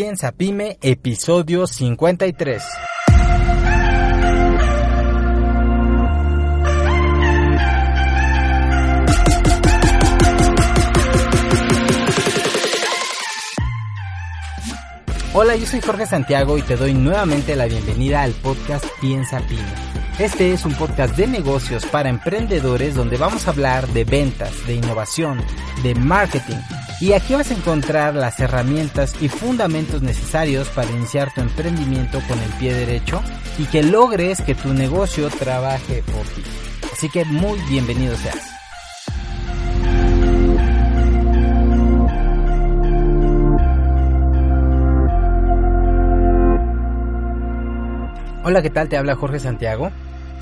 Piensa Pyme, episodio 53. Hola, yo soy Jorge Santiago y te doy nuevamente la bienvenida al podcast Piensa Pyme. Este es un podcast de negocios para emprendedores donde vamos a hablar de ventas, de innovación, de marketing y aquí vas a encontrar las herramientas y fundamentos necesarios para iniciar tu emprendimiento con el pie derecho y que logres que tu negocio trabaje por ti. Así que muy bienvenido seas. Hola, ¿qué tal? Te habla Jorge Santiago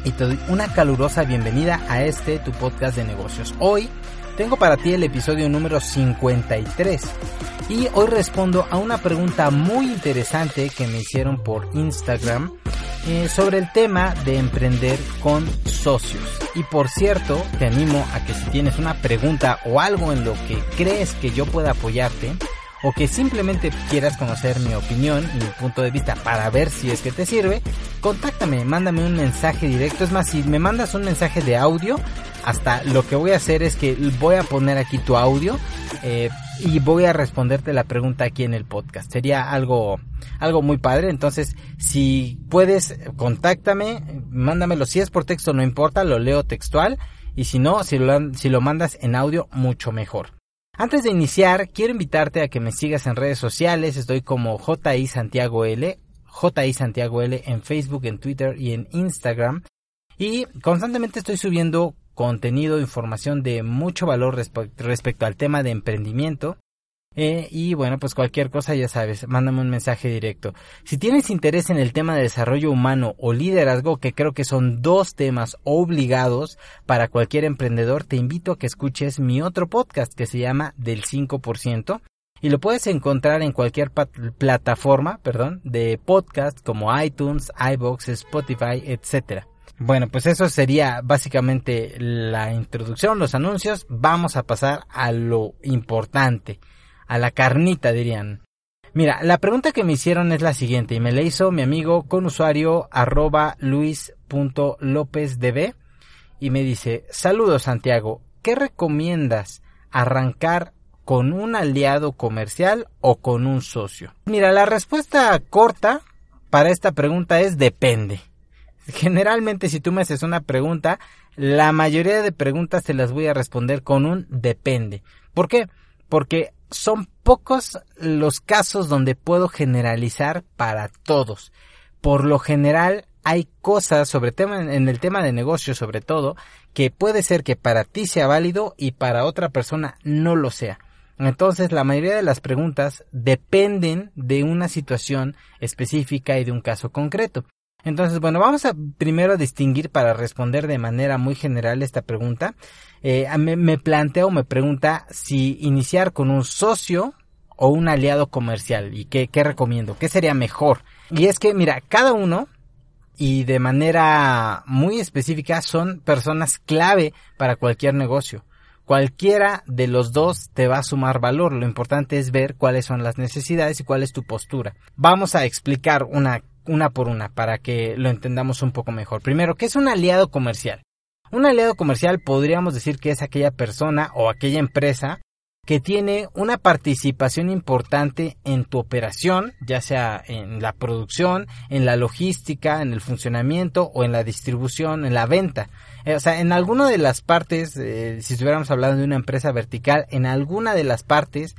y te doy una calurosa bienvenida a este tu podcast de negocios. Hoy tengo para ti el episodio número 53 y hoy respondo a una pregunta muy interesante que me hicieron por Instagram eh, sobre el tema de emprender con socios. Y por cierto, te animo a que si tienes una pregunta o algo en lo que crees que yo pueda apoyarte, o que simplemente quieras conocer mi opinión y mi punto de vista para ver si es que te sirve, contáctame, mándame un mensaje directo. Es más, si me mandas un mensaje de audio, hasta lo que voy a hacer es que voy a poner aquí tu audio eh, y voy a responderte la pregunta aquí en el podcast. Sería algo, algo muy padre. Entonces, si puedes, contáctame, mándamelo. Si es por texto, no importa, lo leo textual. Y si no, si lo, si lo mandas en audio, mucho mejor. Antes de iniciar, quiero invitarte a que me sigas en redes sociales. Estoy como JI Santiago L, JI Santiago L en Facebook, en Twitter y en Instagram. Y constantemente estoy subiendo contenido, información de mucho valor respecto al tema de emprendimiento. Eh, y bueno, pues cualquier cosa ya sabes, mándame un mensaje directo. Si tienes interés en el tema de desarrollo humano o liderazgo, que creo que son dos temas obligados para cualquier emprendedor, te invito a que escuches mi otro podcast que se llama Del 5% y lo puedes encontrar en cualquier plataforma, perdón, de podcast como iTunes, iBox, Spotify, etcétera. Bueno, pues eso sería básicamente la introducción, los anuncios. Vamos a pasar a lo importante a la carnita, dirían. Mira, la pregunta que me hicieron es la siguiente y me la hizo mi amigo con usuario arroba luis.lopezdb y me dice, saludos Santiago, ¿qué recomiendas arrancar con un aliado comercial o con un socio? Mira, la respuesta corta para esta pregunta es depende. Generalmente si tú me haces una pregunta, la mayoría de preguntas te las voy a responder con un depende. ¿Por qué? Porque son pocos los casos donde puedo generalizar para todos. Por lo general hay cosas sobre tema en el tema de negocio sobre todo que puede ser que para ti sea válido y para otra persona no lo sea. Entonces la mayoría de las preguntas dependen de una situación específica y de un caso concreto. Entonces, bueno, vamos a primero distinguir para responder de manera muy general esta pregunta. Eh, me, me plantea o me pregunta si iniciar con un socio o un aliado comercial y qué recomiendo, qué sería mejor. Y es que, mira, cada uno y de manera muy específica son personas clave para cualquier negocio. Cualquiera de los dos te va a sumar valor. Lo importante es ver cuáles son las necesidades y cuál es tu postura. Vamos a explicar una una por una para que lo entendamos un poco mejor. Primero, ¿qué es un aliado comercial? Un aliado comercial podríamos decir que es aquella persona o aquella empresa que tiene una participación importante en tu operación, ya sea en la producción, en la logística, en el funcionamiento o en la distribución, en la venta. Eh, o sea, en alguna de las partes, eh, si estuviéramos hablando de una empresa vertical, en alguna de las partes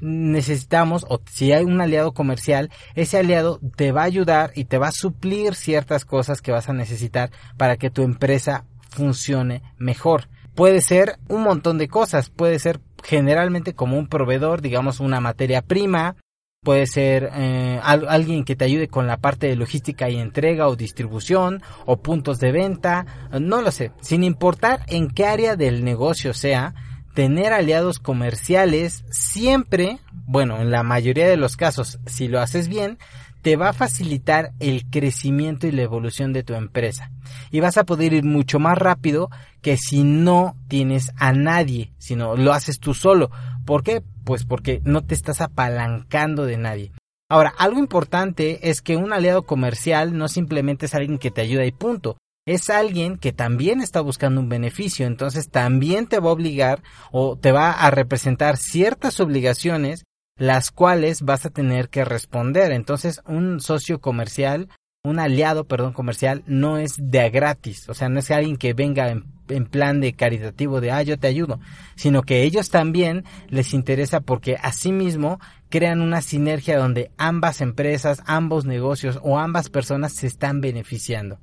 necesitamos, o si hay un aliado comercial, ese aliado te va a ayudar y te va a suplir ciertas cosas que vas a necesitar para que tu empresa funcione mejor. Puede ser un montón de cosas, puede ser generalmente como un proveedor, digamos una materia prima, puede ser eh, alguien que te ayude con la parte de logística y entrega o distribución o puntos de venta, no lo sé, sin importar en qué área del negocio sea, tener aliados comerciales siempre, bueno, en la mayoría de los casos, si lo haces bien, te va a facilitar el crecimiento y la evolución de tu empresa. Y vas a poder ir mucho más rápido que si no tienes a nadie, sino lo haces tú solo. ¿Por qué? Pues porque no te estás apalancando de nadie. Ahora, algo importante es que un aliado comercial no simplemente es alguien que te ayuda y punto. Es alguien que también está buscando un beneficio, entonces también te va a obligar o te va a representar ciertas obligaciones las cuales vas a tener que responder. Entonces, un socio comercial, un aliado, perdón, comercial, no es de a gratis. O sea, no es alguien que venga en, plan de caritativo de, ah, yo te ayudo, sino que ellos también les interesa porque asimismo crean una sinergia donde ambas empresas, ambos negocios o ambas personas se están beneficiando.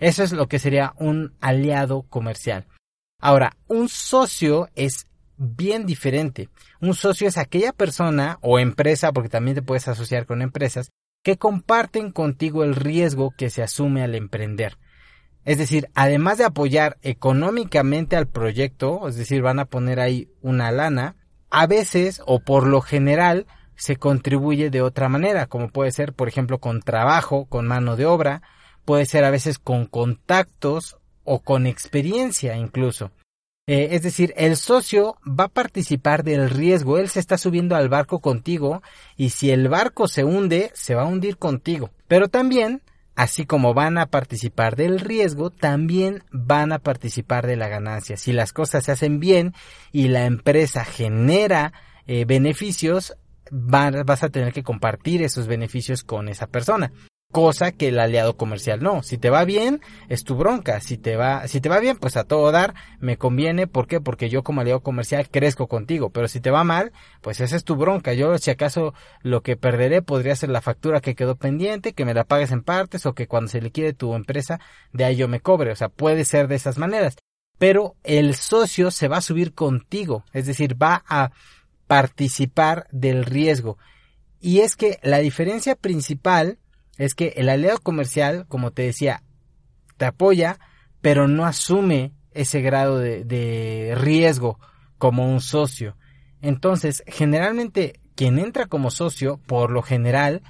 Eso es lo que sería un aliado comercial. Ahora, un socio es bien diferente. Un socio es aquella persona o empresa, porque también te puedes asociar con empresas, que comparten contigo el riesgo que se asume al emprender. Es decir, además de apoyar económicamente al proyecto, es decir, van a poner ahí una lana, a veces o por lo general se contribuye de otra manera, como puede ser, por ejemplo, con trabajo, con mano de obra, puede ser a veces con contactos o con experiencia incluso. Eh, es decir, el socio va a participar del riesgo, él se está subiendo al barco contigo y si el barco se hunde, se va a hundir contigo. Pero también, así como van a participar del riesgo, también van a participar de la ganancia. Si las cosas se hacen bien y la empresa genera eh, beneficios, vas a tener que compartir esos beneficios con esa persona cosa que el aliado comercial no. Si te va bien, es tu bronca. Si te va, si te va bien, pues a todo dar, me conviene. ¿Por qué? Porque yo como aliado comercial crezco contigo. Pero si te va mal, pues esa es tu bronca. Yo, si acaso lo que perderé podría ser la factura que quedó pendiente, que me la pagues en partes o que cuando se liquide tu empresa, de ahí yo me cobre. O sea, puede ser de esas maneras. Pero el socio se va a subir contigo. Es decir, va a participar del riesgo. Y es que la diferencia principal es que el aliado comercial, como te decía, te apoya, pero no asume ese grado de, riesgo como un socio. Entonces, generalmente, quien entra como socio, por lo general,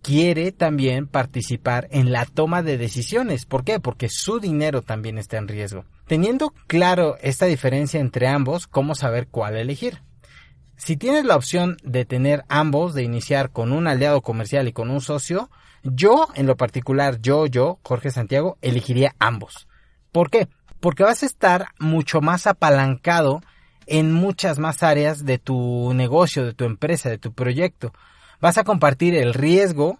quiere también participar en la toma de decisiones. ¿Por qué? Porque su dinero también está en riesgo. Teniendo claro esta diferencia entre ambos, ¿cómo saber cuál elegir? Si tienes la opción de tener ambos, de iniciar con un aliado comercial y con un socio, yo, en lo particular, yo, yo, Jorge Santiago, elegiría ambos. ¿Por qué? Porque vas a estar mucho más apalancado en muchas más áreas de tu negocio, de tu empresa, de tu proyecto. Vas a compartir el riesgo,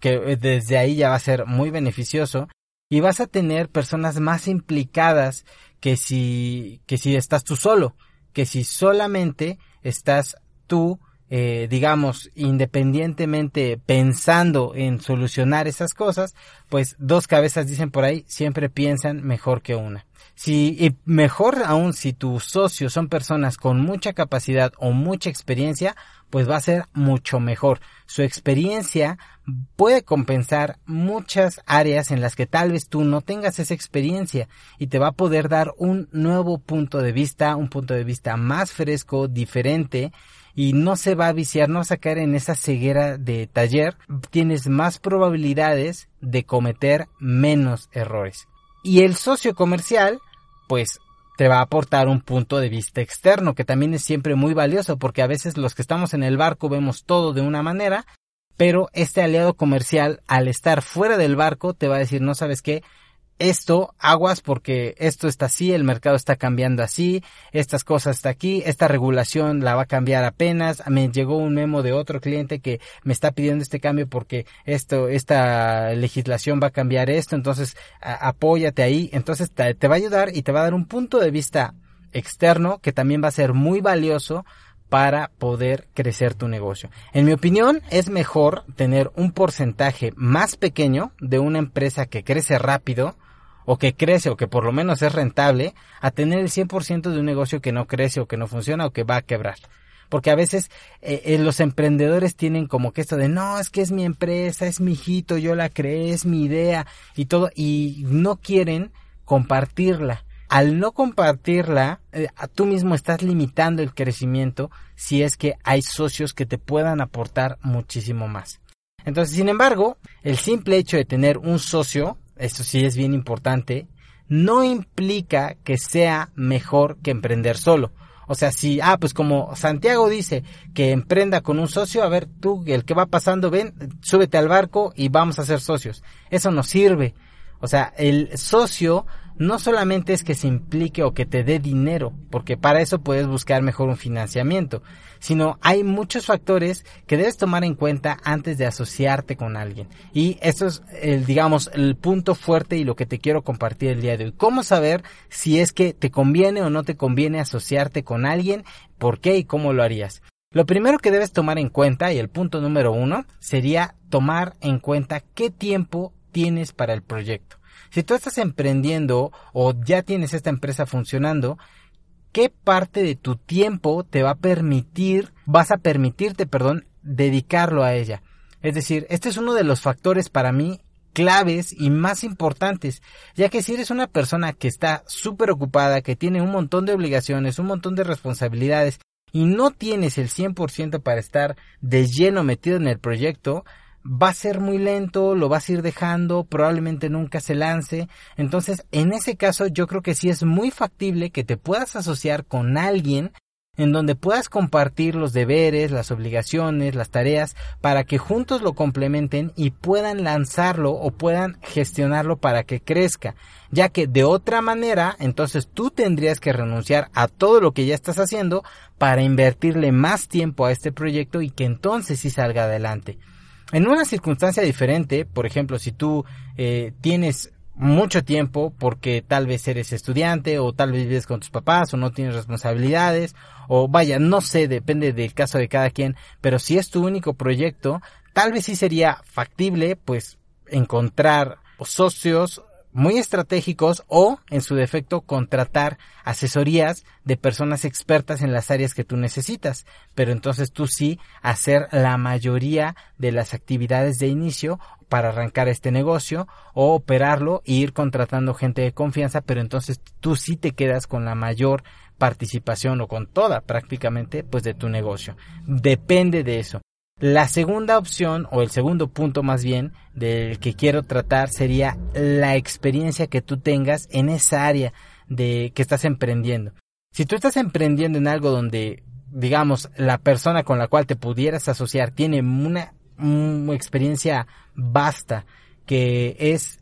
que eh, desde ahí ya va a ser muy beneficioso, y vas a tener personas más implicadas que si, que si estás tú solo, que si solamente estás tú eh, digamos, independientemente pensando en solucionar esas cosas, pues dos cabezas dicen por ahí, siempre piensan mejor que una. Si, y mejor aún si tus socios son personas con mucha capacidad o mucha experiencia, pues va a ser mucho mejor. Su experiencia puede compensar muchas áreas en las que tal vez tú no tengas esa experiencia y te va a poder dar un nuevo punto de vista, un punto de vista más fresco, diferente y no se va a viciar, no vas a caer en esa ceguera de taller, tienes más probabilidades de cometer menos errores. Y el socio comercial, pues te va a aportar un punto de vista externo, que también es siempre muy valioso, porque a veces los que estamos en el barco vemos todo de una manera, pero este aliado comercial, al estar fuera del barco, te va a decir, no sabes qué, esto, aguas porque esto está así, el mercado está cambiando así, estas cosas está aquí, esta regulación la va a cambiar apenas, me llegó un memo de otro cliente que me está pidiendo este cambio porque esto, esta legislación va a cambiar esto, entonces apóyate ahí, entonces te, te va a ayudar y te va a dar un punto de vista externo que también va a ser muy valioso para poder crecer tu negocio. En mi opinión, es mejor tener un porcentaje más pequeño de una empresa que crece rápido o que crece o que por lo menos es rentable a tener el 100% de un negocio que no crece o que no funciona o que va a quebrar. Porque a veces eh, eh, los emprendedores tienen como que esto de no, es que es mi empresa, es mi hijito, yo la creé, es mi idea y todo, y no quieren compartirla. Al no compartirla, eh, tú mismo estás limitando el crecimiento si es que hay socios que te puedan aportar muchísimo más. Entonces, sin embargo, el simple hecho de tener un socio esto sí es bien importante, no implica que sea mejor que emprender solo O sea, si, ah, pues como Santiago dice que emprenda con un socio, a ver, tú, el que va pasando, ven, súbete al barco y vamos a ser socios. Eso no sirve. O sea, el socio no solamente es que se implique o que te dé dinero, porque para eso puedes buscar mejor un financiamiento, sino hay muchos factores que debes tomar en cuenta antes de asociarte con alguien. Y esto es, el, digamos, el punto fuerte y lo que te quiero compartir el día de hoy. ¿Cómo saber si es que te conviene o no te conviene asociarte con alguien? ¿Por qué y cómo lo harías? Lo primero que debes tomar en cuenta, y el punto número uno, sería tomar en cuenta qué tiempo tienes para el proyecto. Si tú estás emprendiendo o ya tienes esta empresa funcionando, ¿qué parte de tu tiempo te va a permitir, vas a permitirte, perdón, dedicarlo a ella? Es decir, este es uno de los factores para mí claves y más importantes, ya que si eres una persona que está súper ocupada, que tiene un montón de obligaciones, un montón de responsabilidades y no tienes el 100% para estar de lleno metido en el proyecto, va a ser muy lento, lo vas a ir dejando, probablemente nunca se lance. Entonces, en ese caso, yo creo que sí es muy factible que te puedas asociar con alguien en donde puedas compartir los deberes, las obligaciones, las tareas, para que juntos lo complementen y puedan lanzarlo o puedan gestionarlo para que crezca, ya que de otra manera, entonces tú tendrías que renunciar a todo lo que ya estás haciendo para invertirle más tiempo a este proyecto y que entonces sí salga adelante. En una circunstancia diferente, por ejemplo, si tú eh, tienes mucho tiempo porque tal vez eres estudiante o tal vez vives con tus papás o no tienes responsabilidades o vaya, no sé, depende del caso de cada quien, pero si es tu único proyecto, tal vez sí sería factible pues encontrar socios muy estratégicos o, en su defecto, contratar asesorías de personas expertas en las áreas que tú necesitas. Pero entonces tú sí hacer la mayoría de las actividades de inicio para arrancar este negocio o operarlo e ir contratando gente de confianza, pero entonces tú sí te quedas con la mayor participación o con toda prácticamente pues de tu negocio. Depende de eso. La segunda opción, o el segundo punto más bien, del que quiero tratar sería la experiencia que tú tengas en esa área de que estás emprendiendo. Si tú estás emprendiendo en algo donde, digamos, la persona con la cual te pudieras asociar tiene una, una experiencia vasta, que es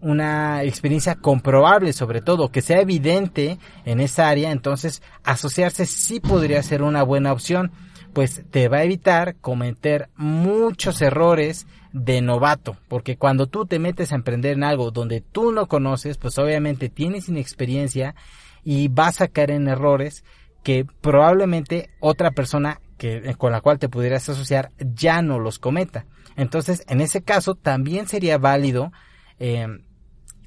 una experiencia comprobable sobre todo, que sea evidente en esa área, entonces asociarse sí podría ser una buena opción pues te va a evitar cometer muchos errores de novato, porque cuando tú te metes a emprender en algo donde tú no conoces, pues obviamente tienes inexperiencia y vas a caer en errores que probablemente otra persona que, con la cual te pudieras asociar ya no los cometa. Entonces, en ese caso, también sería válido eh,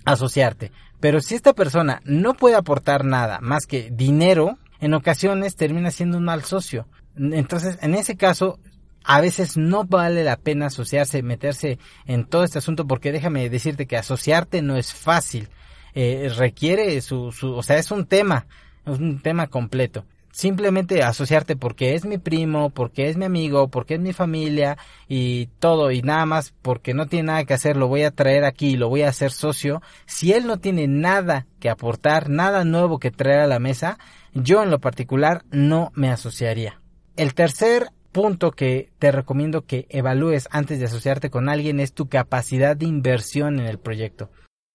asociarte. Pero si esta persona no puede aportar nada más que dinero, en ocasiones termina siendo un mal socio. Entonces, en ese caso, a veces no vale la pena asociarse, meterse en todo este asunto, porque déjame decirte que asociarte no es fácil. Eh, requiere su, su, o sea, es un tema, es un tema completo. Simplemente asociarte porque es mi primo, porque es mi amigo, porque es mi familia y todo y nada más porque no tiene nada que hacer, lo voy a traer aquí, lo voy a hacer socio. Si él no tiene nada que aportar, nada nuevo que traer a la mesa, yo en lo particular no me asociaría. El tercer punto que te recomiendo que evalúes antes de asociarte con alguien es tu capacidad de inversión en el proyecto.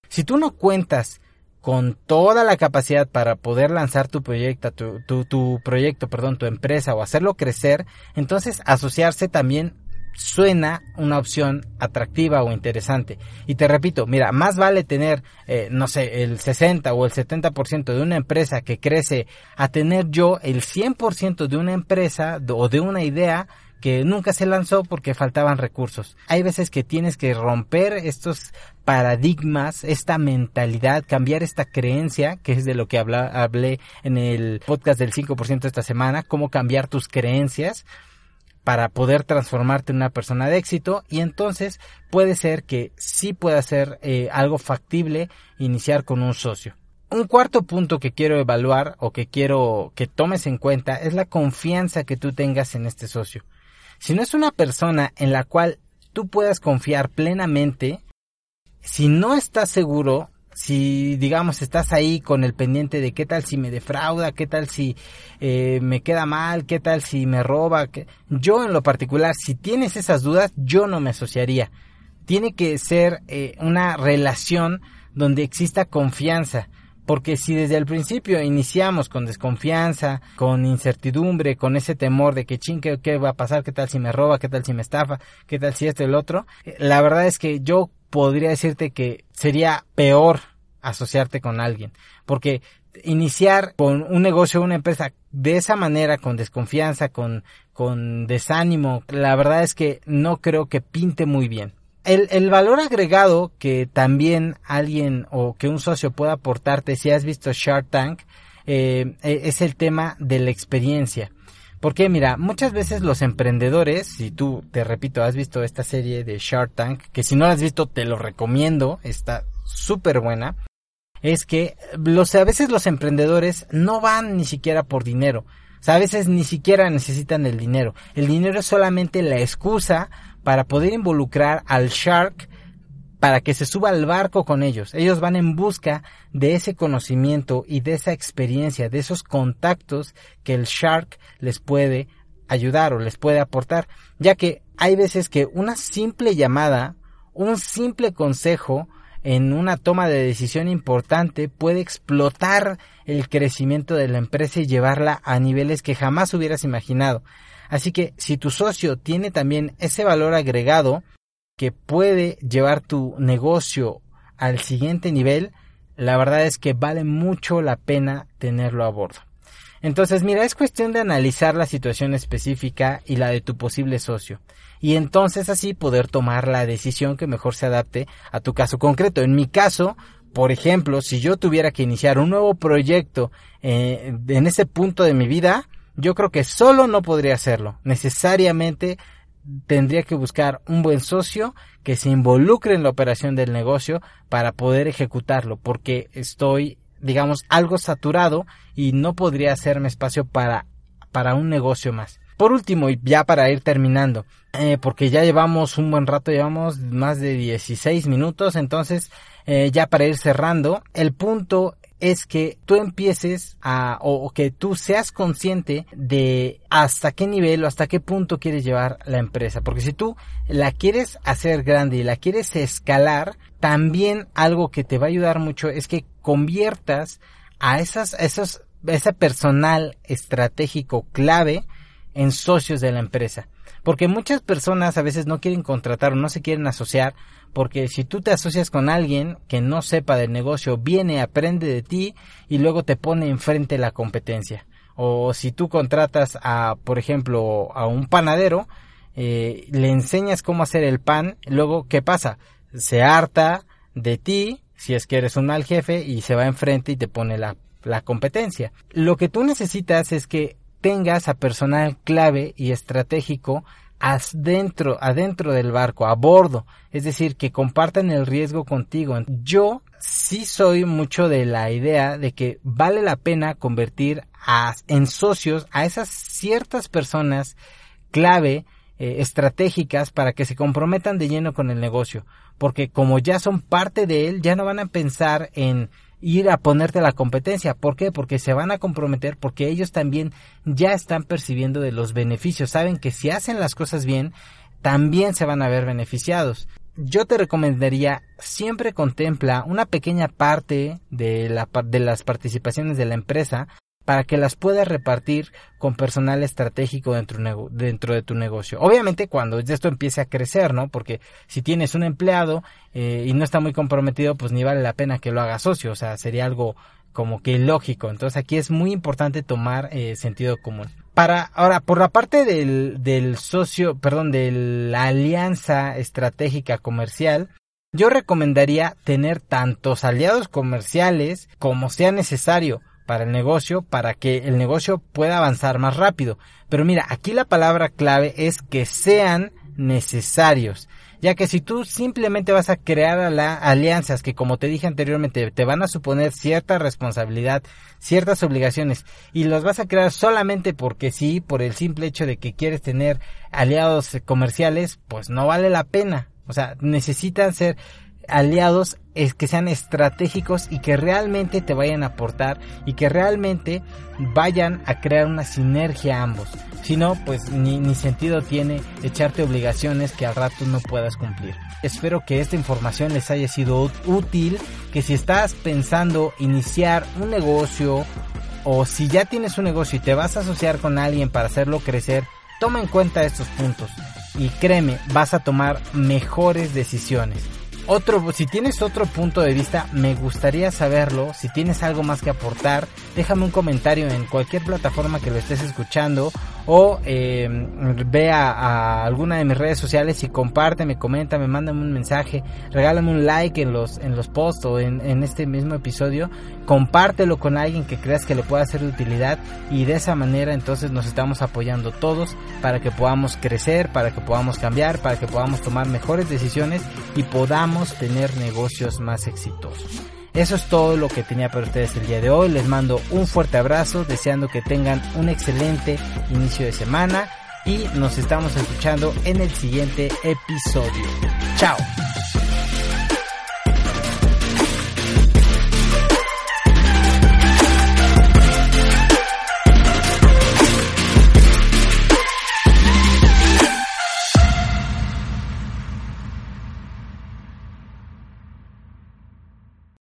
Si tú no cuentas con toda la capacidad para poder lanzar tu proyecto, tu, tu, proyecto, perdón, tu empresa o hacerlo crecer, entonces asociarse también suena una opción atractiva o interesante. Y te repito, mira, más vale tener, eh, no sé, el 60 o el 70% de una empresa que crece a tener yo el 100% de una empresa o de una idea que nunca se lanzó porque faltaban recursos. Hay veces que tienes que romper estos paradigmas, esta mentalidad, cambiar esta creencia, que es de lo que hablé en el podcast del 5% esta semana, cómo cambiar tus creencias para poder transformarte en una persona de éxito y entonces puede ser que sí pueda ser eh, algo factible iniciar con un socio. Un cuarto punto que quiero evaluar o que quiero que tomes en cuenta es la confianza que tú tengas en este socio. Si no es una persona en la cual tú puedas confiar plenamente, si no estás seguro si digamos estás ahí con el pendiente de qué tal si me defrauda, qué tal si eh, me queda mal, qué tal si me roba, yo en lo particular, si tienes esas dudas, yo no me asociaría. Tiene que ser eh, una relación donde exista confianza. Porque si desde el principio iniciamos con desconfianza, con incertidumbre, con ese temor de que ching, ¿qué, va a pasar? ¿Qué tal si me roba? ¿Qué tal si me estafa? ¿Qué tal si esto y el otro? Eh, la verdad es que yo podría decirte que sería peor asociarte con alguien. Porque iniciar con un negocio, una empresa de esa manera, con desconfianza, con, con desánimo, la verdad es que no creo que pinte muy bien el, valor agregado que también alguien o que un socio pueda aportarte si has visto Shark Tank eh, e, es el tema de la experiencia. Porque mira, muchas veces los emprendedores, si tú, te repito, has visto esta serie de Shark Tank, que si no la has visto te lo recomiendo, está súper buena, es que los, a veces los emprendedores no van ni siquiera por dinero. O sea, a veces ni siquiera necesitan el dinero. El dinero es solamente la excusa para poder involucrar al Shark para que se suba al barco con ellos. Ellos van en busca de ese conocimiento y de esa experiencia, de esos contactos que el Shark les puede ayudar o les puede aportar, ya que hay veces que una simple llamada, un simple consejo en una toma de decisión importante puede explotar el crecimiento de la empresa y llevarla a niveles que jamás hubieras imaginado. Así que si tu socio tiene también ese valor agregado que puede llevar tu negocio al siguiente nivel, la verdad es que vale mucho la pena tenerlo a bordo. Entonces, mira, es cuestión de analizar la situación específica y la de tu posible socio. Y entonces así poder tomar la decisión que mejor se adapte a tu caso concreto. En mi caso, por ejemplo, si yo tuviera que iniciar un nuevo proyecto eh, en ese punto de mi vida, yo creo que solo no podría hacerlo. Necesariamente tendría que buscar un buen socio que se involucre en la operación del negocio para poder ejecutarlo, porque estoy, digamos, algo saturado y no podría hacerme espacio para, para un negocio más. Por último, y ya para ir terminando, eh, porque ya llevamos un buen rato, llevamos más de 16 minutos, entonces eh, ya para ir cerrando, el punto es que tú empieces a, o, que tú seas consciente de hasta qué nivel o hasta qué punto quieres llevar la empresa. Porque si tú la quieres hacer grande y la quieres escalar, también algo que te va a ayudar mucho es que conviertas a esas, esos, ese personal estratégico clave en socios de la empresa. Porque muchas personas a veces no quieren contratar o no se quieren asociar porque si tú te asocias con alguien que no sepa del negocio, viene, aprende de ti y luego te pone enfrente la competencia. O si tú contratas a, por ejemplo, a un panadero, eh, le enseñas cómo hacer el pan, luego, ¿qué pasa? Se harta de ti, si es que eres un mal jefe, y se va enfrente y te pone la, la competencia. Lo que tú necesitas es que tengas a personal clave y estratégico adentro, adentro del barco, a bordo, es decir, que compartan el riesgo contigo. Yo sí soy mucho de la idea de que vale la pena convertir a, en socios a esas ciertas personas clave eh, estratégicas para que se comprometan de lleno con el negocio, porque como ya son parte de él, ya no van a pensar en ir a ponerte la competencia. ¿Por qué? Porque se van a comprometer, porque ellos también ya están percibiendo de los beneficios. Saben que si hacen las cosas bien, también se van a ver beneficiados. Yo te recomendaría siempre contempla una pequeña parte de, la, de las participaciones de la empresa para que las puedas repartir con personal estratégico dentro, de tu negocio. Obviamente cuando esto empiece a crecer, ¿no? Porque si tienes un empleado eh, y no está muy comprometido, pues ni vale la pena que lo haga socio, o sea, sería algo como que lógico. Entonces aquí es muy importante tomar eh, sentido común. Para, ahora, por la parte del, del socio, perdón, de la alianza estratégica comercial, yo recomendaría tener tantos aliados comerciales como sea necesario para el negocio para que el negocio pueda avanzar más rápido. Pero mira, aquí la palabra clave es que sean necesarios. Ya que si tú simplemente vas a crear alianzas que como te dije anteriormente te van a suponer cierta responsabilidad, ciertas obligaciones y los vas a crear solamente porque sí, por el simple hecho de que quieres tener aliados comerciales, pues no vale la pena. O sea, necesitan ser aliados es que sean estratégicos y que realmente te vayan a aportar y que realmente vayan a crear una sinergia ambos. Si no, pues ni, ni sentido tiene echarte obligaciones que al rato no puedas cumplir. Espero que esta información les haya sido útil, que si estás pensando iniciar un negocio o si ya tienes un negocio y te vas a asociar con alguien para hacerlo crecer, toma en cuenta estos puntos y créeme, vas a tomar mejores decisiones. Otro, si tienes otro punto de vista, me gustaría saberlo. Si tienes algo más que aportar, déjame un comentario en cualquier plataforma que lo estés escuchando o eh, ve a, alguna de mis redes sociales y compárteme, coméntame, mándame un mensaje, regálame un like en los, en los posts o en, en este mismo episodio, compártelo con alguien que creas que le pueda ser de utilidad y de esa manera entonces nos estamos apoyando todos para que podamos crecer, para que podamos cambiar, para que podamos tomar mejores decisiones y tener negocios más exitosos. Eso es todo lo que tenía para ustedes el día de hoy. Les mando un fuerte abrazo, deseando que tengan un excelente inicio de semana y nos estamos escuchando en el siguiente episodio. Chao.